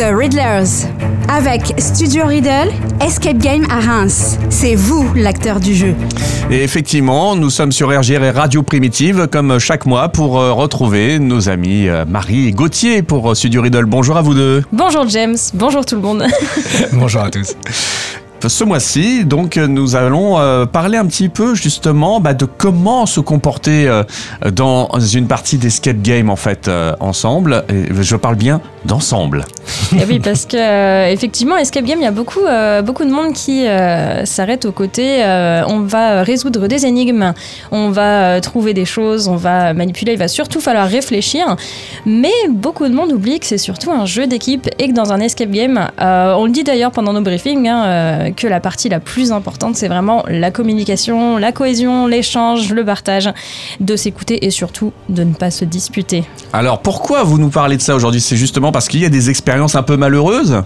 The Riddlers. Avec Studio Riddle, Escape Game à Reims. C'est vous l'acteur du jeu. Et effectivement, nous sommes sur RGR et Radio Primitive, comme chaque mois, pour euh, retrouver nos amis euh, Marie et Gauthier pour euh, Studio Riddle. Bonjour à vous deux. Bonjour James, bonjour tout le monde. Bonjour à tous. Ce mois-ci, donc, nous allons euh, parler un petit peu justement bah, de comment se comporter euh, dans une partie d'escape game en fait euh, ensemble. Je parle bien d'ensemble. Et oui, parce que euh, effectivement, escape game, il y a beaucoup, euh, beaucoup de monde qui euh, s'arrête au côté. euh, on va résoudre des énigmes, on va euh, trouver des choses, on va manipuler. Il va surtout falloir réfléchir. Mais beaucoup de monde oublie que c'est surtout un jeu d'équipe et que dans un escape game, euh, on le dit d'ailleurs pendant nos briefings, hein, euh, que la partie la plus importante, c'est vraiment la communication, la cohésion, l'échange, le partage, de s'écouter et surtout de ne pas se disputer. Alors pourquoi vous nous parlez de ça aujourd'hui? C'est justement parce qu'il y a des expériences un peu malheureuses?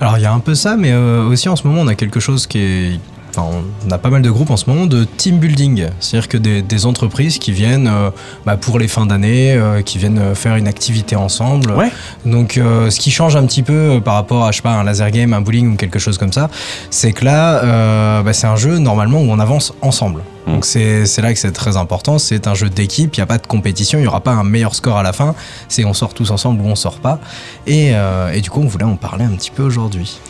Alors il y a un peu ça, mais euh, aussi en ce moment on a quelque chose qui est... Enfin, on a pas mal de groupes en ce moment de team building, c'est-à-dire que des, des entreprises qui viennent euh, bah, pour les fins d'année, euh, qui viennent euh, faire une activité ensemble. Ouais. Donc, euh, ce qui change un petit peu par rapport à, je sais pas, un laser game, un bowling ou quelque chose comme ça, c'est que là, bah, c'est un jeu normalement où on avance ensemble. Mm. Donc c'est là que c'est très important, c'est un jeu d'équipe, il n'y a pas de compétition, il n'y aura pas un meilleur score à la fin, c'est on sort tous ensemble ou on sort pas. Et, et du coup on voulait en parler un petit peu aujourd'hui.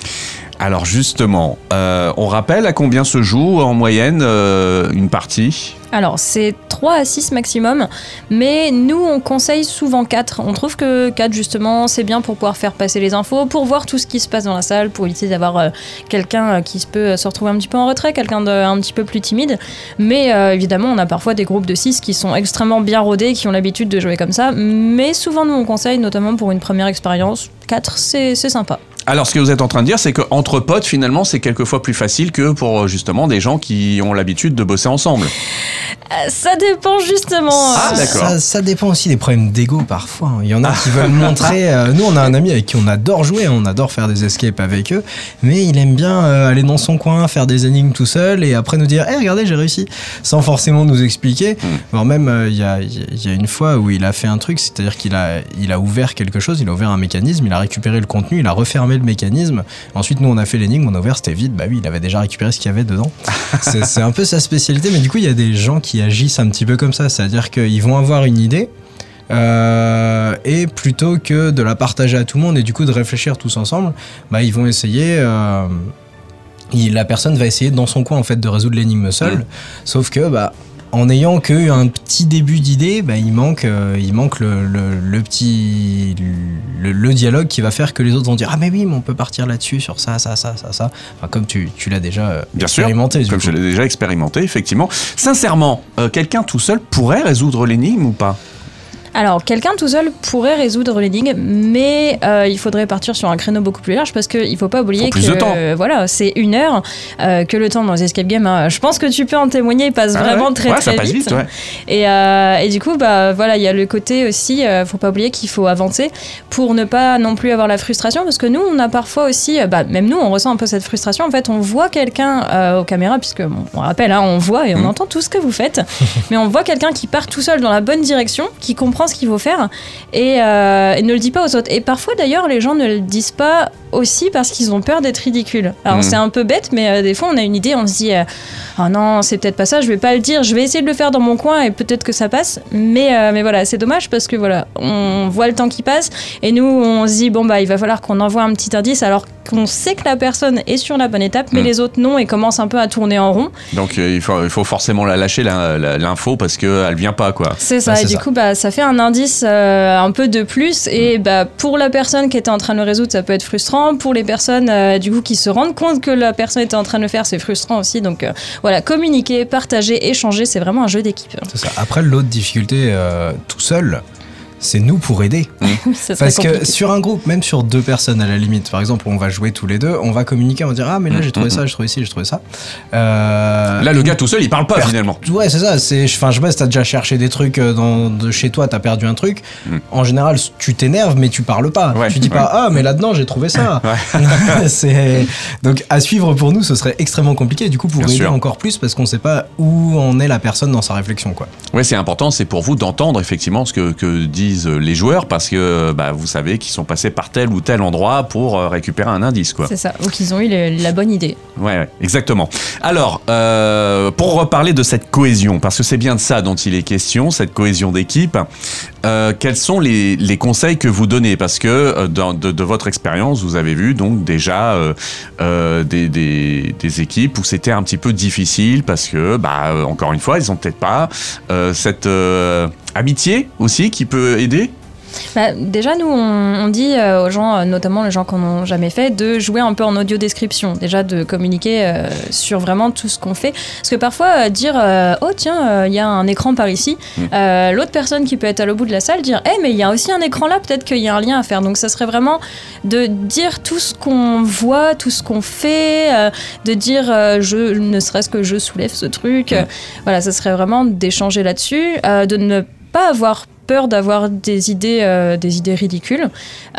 Alors justement, euh, on rappelle à combien se joue en moyenne euh, une partie Alors, c'est 3 à 6 maximum, mais nous, on conseille souvent 4. On trouve que 4, justement, c'est bien pour pouvoir faire passer les infos, pour voir tout ce qui se passe dans la salle, pour éviter d'avoir euh, quelqu'un qui se peut se retrouver un petit peu en retrait, quelqu'un d'un petit peu plus timide. Mais évidemment, on a parfois des groupes de 6 qui sont extrêmement bien rodés, qui ont l'habitude de jouer comme ça. Mais souvent, nous, on conseille, notamment pour une première expérience, 4, c'est c'est sympa. Alors, ce que vous êtes en train de dire, c'est qu'entre potes, finalement, c'est quelquefois plus facile que pour euh, justement des gens qui ont l'habitude de bosser ensemble. Euh, ça dépend justement. Ah, euh, d'accord. Ça, ça dépend aussi des problèmes d'ego parfois. hein. Il y en a qui veulent montrer. euh, nous, on a un ami avec qui on adore jouer, on adore faire des escapes avec eux, mais il aime bien aller dans son coin, faire des énigmes tout seul et après nous dire Hé, regardez, j'ai réussi sans forcément nous expliquer. Voire même, il y, a, il y a une fois où il a fait un truc, c'est-à-dire qu'il a, il a ouvert quelque chose, il a ouvert un mécanisme, il a récupéré le contenu, il a refermé le mécanisme. Ensuite, nous, on a fait l'énigme, on a ouvert, c'était vide. Bah oui, il avait déjà récupéré ce qu'il y avait dedans. C'est un peu sa spécialité, mais du coup, il y a des gens qui agissent un petit peu comme ça, c'est-à-dire qu'ils vont avoir une idée. euh, et plutôt que de la partager à tout le monde et du coup de réfléchir tous ensemble, bah, ils vont essayer. euh, la personne va essayer dans son coin en fait de résoudre l'énigme seule. Sauf que bah, en ayant que un petit début d'idée, bah, il manque, euh, il manque le, le- le petit le, le dialogue qui va faire que les autres vont dire ah mais oui mais on peut partir là-dessus sur ça ça ça ça ça. Enfin, comme tu, tu l'as déjà euh, Bien sûr, expérimenté. du Comme coup. je l'ai déjà expérimenté, effectivement. Sincèrement, euh, quelqu'un tout seul pourrait résoudre l'énigme ou pas? Alors, quelqu'un tout seul pourrait résoudre l'énigme, mais euh, il faudrait partir sur un créneau beaucoup plus large parce qu'il ne faut pas oublier Faut que euh, voilà, c'est une heure euh, que le temps dans les escape games. hein, je pense que tu peux en témoigner, il passe Ah vraiment ouais. très Ouais, très ça passe vite. vite, ouais. Et, euh, et du coup, bah voilà, il y a le côté aussi, euh, faut pas oublier qu'il faut avancer pour ne pas non plus avoir la frustration, parce que nous, on a parfois aussi, bah, même nous, on ressent un peu cette frustration. En fait, on voit quelqu'un aux caméras, puisque bon, on rappelle, hein, on voit et on Mhm. entend tout ce que vous faites, mais on voit quelqu'un qui part tout seul dans la bonne direction, qui comprend ce qu'il faut faire et, euh, et ne le dit pas aux autres. Et parfois, d'ailleurs, les gens ne le disent pas aussi parce qu'ils ont peur d'être ridicules. Alors, Mhm. c'est un peu bête, mais euh, des fois, on a une idée, on se dit, ah non, c'est peut-être pas ça, je vais pas le dire, je vais essayer de le faire dans mon coin et peut-être que ça passe. Mais, mais voilà, c'est dommage parce que voilà, on voit le temps qui passe et nous, on se dit, bon, bah, il va falloir qu'on envoie un petit indice alors qu'on sait que la personne est sur la bonne étape, mais Mhm. les autres non et commencent un peu à tourner en rond. Donc euh, il, faut, il faut forcément la lâcher, la- la- l'info, parce qu'elle vient pas, quoi. C'est ça, Ouais, et du ça. coup, bah, ça fait un indice euh, un peu de plus. Et bah, pour la personne qui était en train de le résoudre, ça peut être frustrant. Pour les personnes euh, du coup qui se rendent compte que la personne était en train de le faire, c'est frustrant aussi. Donc euh, voilà, communiquer, partager, échanger, c'est vraiment un jeu d'équipe. C'est ça. Après, l'autre difficulté, euh, tout seul, c'est nous pour aider. Parce que sur un groupe, même sur deux personnes à la limite, par exemple, on va jouer tous les deux, on va communiquer, on va dire Ah, mais là j'ai trouvé ça, j'ai trouvé ci, j'ai trouvé ça. Euh, Là, le gars tout seul, il parle pas, Per- finalement. Ouais, c'est ça. C'est, enfin, je sais pas si t'as déjà cherché des trucs euh, dans, de chez toi, t'as perdu un truc. Mm. En général, tu t'énerves, mais tu parles pas. Ouais, tu dis ouais. pas ah, mais là-dedans j'ai trouvé ça. donc à suivre pour nous, ce serait extrêmement compliqué. Du coup, pour Bien aider sûr. encore plus, parce qu'on sait pas où en est la personne dans sa réflexion, quoi. Ouais, c'est important, c'est pour vous d'entendre effectivement ce que, que disent utilisent les joueurs parce que bah, vous savez qu'ils sont passés par tel ou tel endroit pour euh, récupérer un indice. Quoi. C'est ça, ou qu'ils ont eu le- la bonne idée. Ouais, ouais, exactement. Alors, euh, pour reparler de cette cohésion, parce que c'est bien de ça dont il est question, cette cohésion d'équipe, euh, quels sont les, les conseils que vous donnez? Parce que euh, de, de votre expérience, vous avez vu donc déjà euh, euh, des, des, des équipes où c'était un petit peu difficile parce que, bah, euh, encore une fois, ils ont peut-être pas euh, cette euh, amitié aussi qui peut aider. Bah, déjà, nous, on, on dit euh, aux gens, euh, notamment les gens qui n'en ont jamais fait, de jouer un peu en audio description. Déjà, de communiquer euh, sur vraiment tout ce qu'on fait. Parce que parfois, dire Oh, tiens, il y a un écran par ici, euh, l'autre personne qui peut être à l'autre bout de la salle, dire Eh, mais il y a aussi un écran là, peut-être qu'il y a un lien à faire. Donc, ça serait vraiment de dire tout ce qu'on voit, tout ce qu'on fait, de dire je, ne serait-ce que je soulève ce truc. Euh, voilà, ça serait vraiment d'échanger là-dessus, de ne pas avoir peur d'avoir des idées, euh, des idées ridicules.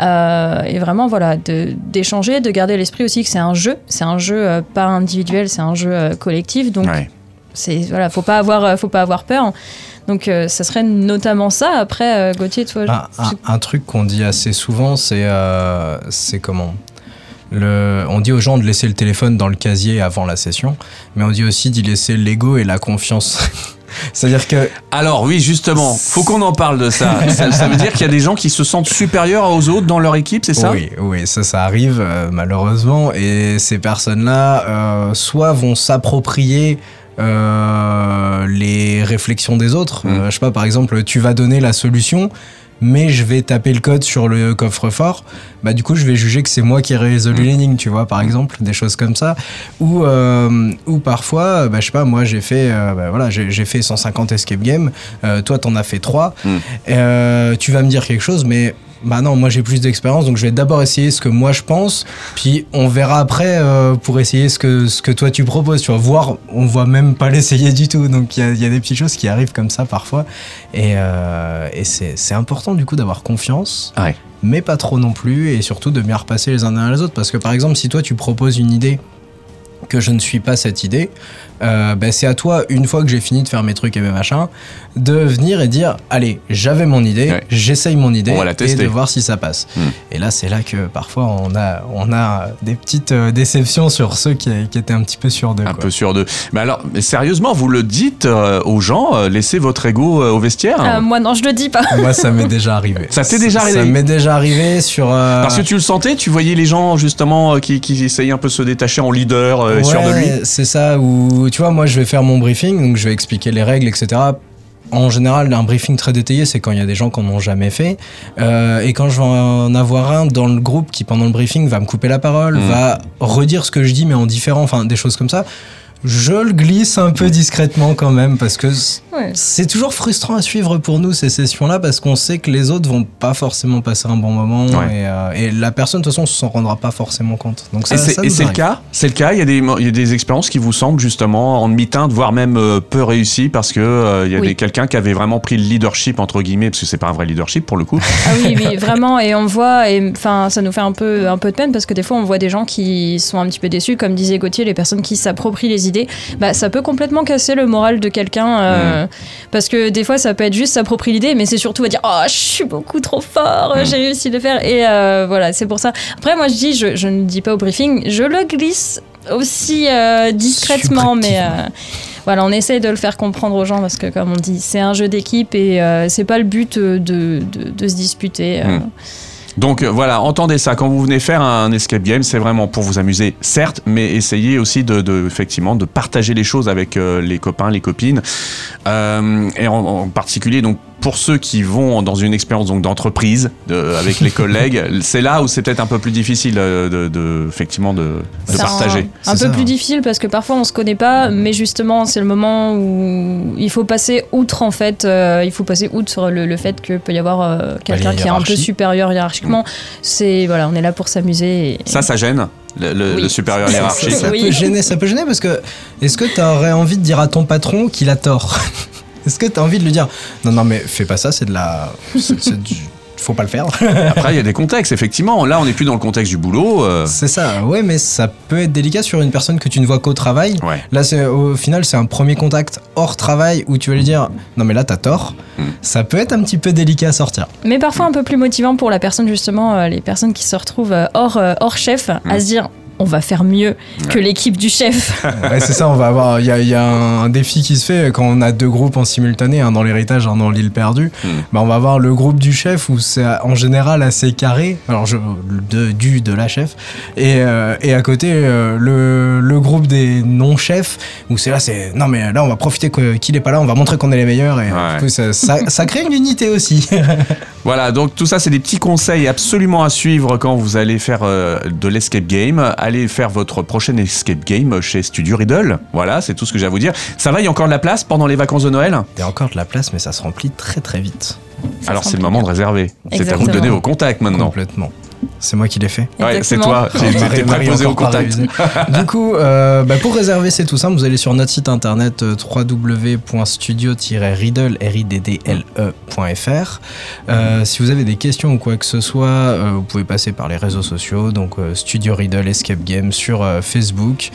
Euh, et vraiment, voilà, de- d'échanger, de, garder l'esprit aussi que c'est un jeu. C'est un jeu euh, pas individuel, c'est un jeu collectif. Donc, Ouais. c'est voilà, faut pas avoir, faut pas avoir peur. Donc, ça serait notamment ça. Après, Gauthier, toi, Un, je- un- un truc qu'on dit assez souvent, c'est c'est comment? Le, on dit aux gens de laisser le téléphone dans le casier avant la session, mais on dit aussi d'y laisser l'ego et la confiance. C'est-à-dire que Alors oui, justement, faut qu'on en parle de ça. ça. ça veut dire qu'il y a des gens qui se sentent supérieurs aux autres dans leur équipe, c'est ça? Oui, oui, ça, ça arrive euh, malheureusement, et ces personnes-là, euh, soit vont s'approprier euh, les réflexions des autres. Mm. Je sais pas, par exemple, tu vas donner la solution. Mais je vais taper le code sur le coffre-fort, bah du coup je vais juger que c'est moi qui ai résolu Mm. l'énigme, tu vois, par exemple, des choses comme ça. Ou, euh, ou parfois, bah, je sais pas, moi j'ai fait, euh, bah, voilà, j'ai fait 150 escape games, euh, toi t'en as fait 3, Mm. Euh, tu vas me dire quelque chose, mais bah non, moi j'ai plus d'expérience, donc je vais d'abord essayer ce que moi je pense, puis on verra après euh, pour essayer ce que, ce que toi tu proposes, tu vas voir, on voit même pas l'essayer du tout, donc il y a, il y a des petites choses qui arrivent comme ça parfois, et, euh, et c'est important du coup d'avoir confiance, Ouais. mais pas trop non plus, et surtout de bien repasser les uns derrière les autres, parce que par exemple si toi tu proposes une idée que je ne suis pas cette idée, euh, ben, c'est à toi, une fois que j'ai fini de faire mes trucs et mes machins, de venir et dire allez, j'avais mon idée, Ouais. j'essaye mon idée On va la et tester. de voir si ça passe. Hmm. Et là, c'est là que parfois on a, on a des petites euh, déceptions sur ceux qui, qui étaient un petit peu sûrs d'eux. Un quoi. peu sûr d'eux. Mais alors, mais sérieusement, vous le dites euh, aux gens, euh, laissez votre ego euh, au vestiaire Euh, moi, non, je le dis pas. Moi, ça m'est déjà arrivé. Ça t'est déjà arrivé Ça m'est déjà arrivé sur. euh, Parce que tu le sentais, tu voyais les gens justement euh, qui, qui essayaient un peu de se détacher en leader, euh, sûr de lui. Ouais, C'est ça, où tu vois, moi je vais faire mon briefing, donc je vais expliquer les règles, etc. En général, un briefing très détaillé, c'est quand il y a des gens qui n'en ont jamais fait. Euh, et quand je vais en avoir un dans le groupe qui, pendant le briefing, va me couper la parole, Mhm. va redire ce que je dis, mais en différent, enfin des choses comme ça, je le glisse un peu discrètement quand même, parce que Ouais. c'est toujours frustrant à suivre pour nous ces sessions-là, parce qu'on sait que les autres vont pas forcément passer un bon moment, Ouais. et, euh, et la personne, de toute façon, s'en rendra pas forcément compte. Donc ça, et c'est le cas C'est le cas Il y, a des, il y a des expériences qui vous semblent justement en demi-teinte, voire même euh, peu réussies parce que euh, il y a Oui. quelqu'un qui avait vraiment pris le leadership, entre guillemets, parce que c'est pas un vrai leadership pour le coup. Ah oui, oui, vraiment. Et on voit, et enfin, ça nous fait un peu, un peu de peine parce que des fois, on voit des gens qui sont un petit peu déçus, comme disait Gauthier, les personnes qui s'approprient les idées. Bah, ça peut complètement casser le moral de quelqu'un euh, parce que des fois, ça peut être juste s'approprier l'idée, mais c'est surtout à dire, oh, je suis beaucoup trop fort, Mm. j'ai réussi à le faire. Et euh, voilà, c'est pour ça. Après, moi, je dis, je, je ne dis pas au briefing, je le glisse aussi euh, discrètement, mais. euh, voilà, on essaye de le faire comprendre aux gens parce que, comme on dit, c'est un jeu d'équipe et euh, c'est pas le but euh, de, de, de se disputer. euh. Donc euh, voilà, entendez ça. Quand vous venez faire un escape game, c'est vraiment pour vous amuser, certes, mais essayez aussi de, effectivement de partager les choses avec euh, les copains, les copines, Euh, et en particulier donc pour ceux qui vont dans une expérience donc d'entreprise de- avec les collègues, c'est là où c'est peut-être un peu plus difficile euh, de, de- effectivement de, partager. Un, peu ça. plus difficile parce que parfois on se connaît pas, mais justement c'est le moment où il faut passer outre en fait, euh, il faut passer outre le, le fait que peut y avoir euh, quelqu'un les qui est un peu supérieur hiérarchiquement. C'est voilà, on est là pour s'amuser. et- Ça, ça gêne le, le- Oui. le supérieur Ça- hiérarchique. Ça, ça Oui. peut gêner, ça peut gêner parce que est-ce que tu aurais envie de dire à ton patron qu'il a tort? Est-ce que tu as envie de lui dire non non mais fais pas ça, c'est de la c'est c'est du faut pas le faire. Après, il y a des contextes, effectivement. Là, on n'est plus dans le contexte du boulot. euh, c'est ça, ouais, mais ça peut être délicat sur une personne que tu ne vois qu'au travail. Ouais. Là, au final, c'est un premier contact hors travail où tu vas lui dire Non, mais là, t'as tort. Mm. Ça peut être un petit peu délicat à sortir. Mais parfois un peu plus motivant pour la personne, justement, euh, les personnes qui se retrouvent euh, hors, euh, hors chef, à se dire on va faire mieux que l'équipe du chef. Ouais, c'est ça, on va avoir. Il y a, il y a un défi qui se fait quand on a deux groupes en simultané, un dans l'héritage, un dans l'île perdue. Hmm. Bah, on va avoir le groupe du chef où c'est en général assez carré. Alors, je, de, du de la chef. Et, euh, et à côté, euh, le, le groupe des non-chefs où c'est là, c'est. Non, mais là, on va profiter que- qu'il est pas là, on va montrer qu'on est les meilleurs. Et Ouais. du coup, ça, ça, ça crée une unité aussi. Voilà, donc tout ça, c'est des petits conseils absolument à suivre quand vous allez faire euh, de l'escape game. Allez faire votre prochain escape game chez Studio Riddle. Voilà, c'est tout ce que j'ai à vous dire. Ça va, il y a encore de la place pendant les vacances de Noël? Il y a encore de la place, mais ça se remplit très très vite. Ça Alors c'est le moment de réserver. C'est à vous de donner vos contacts maintenant. Complètement. C'est moi qui l'ai fait. Ouais, c'est toi. J'ai- préposé au contact. du coup, euh, bah, pour réserver, c'est tout simple. Vous allez sur notre site internet euh, www.studio-riddle.fr. Euh, si vous avez des questions ou quoi que ce soit, euh, vous pouvez passer par les réseaux sociaux. Donc euh, Studio Riddle Escape Game sur euh, Facebook,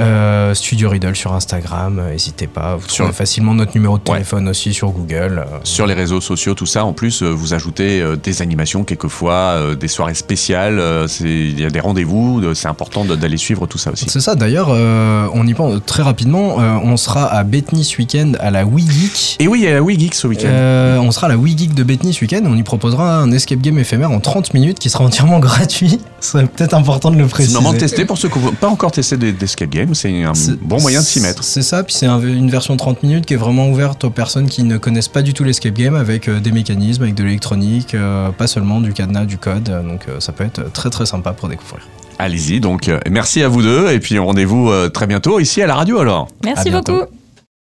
euh, Studio Riddle sur Instagram. euh, N'hésitez pas. Vous Sur- trouvez facilement notre numéro de Ouais. téléphone aussi sur Google. euh, Sur les réseaux sociaux, tout ça. En plus, euh, vous ajoutez euh, des animations quelquefois, euh, des soirées spéciales. Euh, c'est- Il y a des rendez-vous. euh, C'est important d'aller suivre tout ça aussi. C'est ça, d'ailleurs, euh, on y pense très rapidement. euh, on sera à Bethany ce week-end à la Wii Geek. Et oui, il y a la Wii Geek ce week-end. Euh, on sera à la Wii Geek de Bethany ce week-end. On y proposera un escape game éphémère en 30 minutes qui sera entièrement gratuit. C'est peut-être important de le C'est préciser. moment de tester pour ceux qui n'ont pas encore testé des- d'escape game. C'est un C'est- bon moyen de s'y mettre. C'est ça, puis c'est un- une version 30 minutes qui est vraiment ouverte aux personnes qui ne connaissent pas du tout l'escape game avec des mécanismes, avec de l'électronique, pas seulement du cadenas, du code. donc ça peut être très très sympa pour découvrir. Allez-y, donc euh, merci à vous deux et puis rendez-vous euh, très bientôt ici à la radio alors. Merci beaucoup.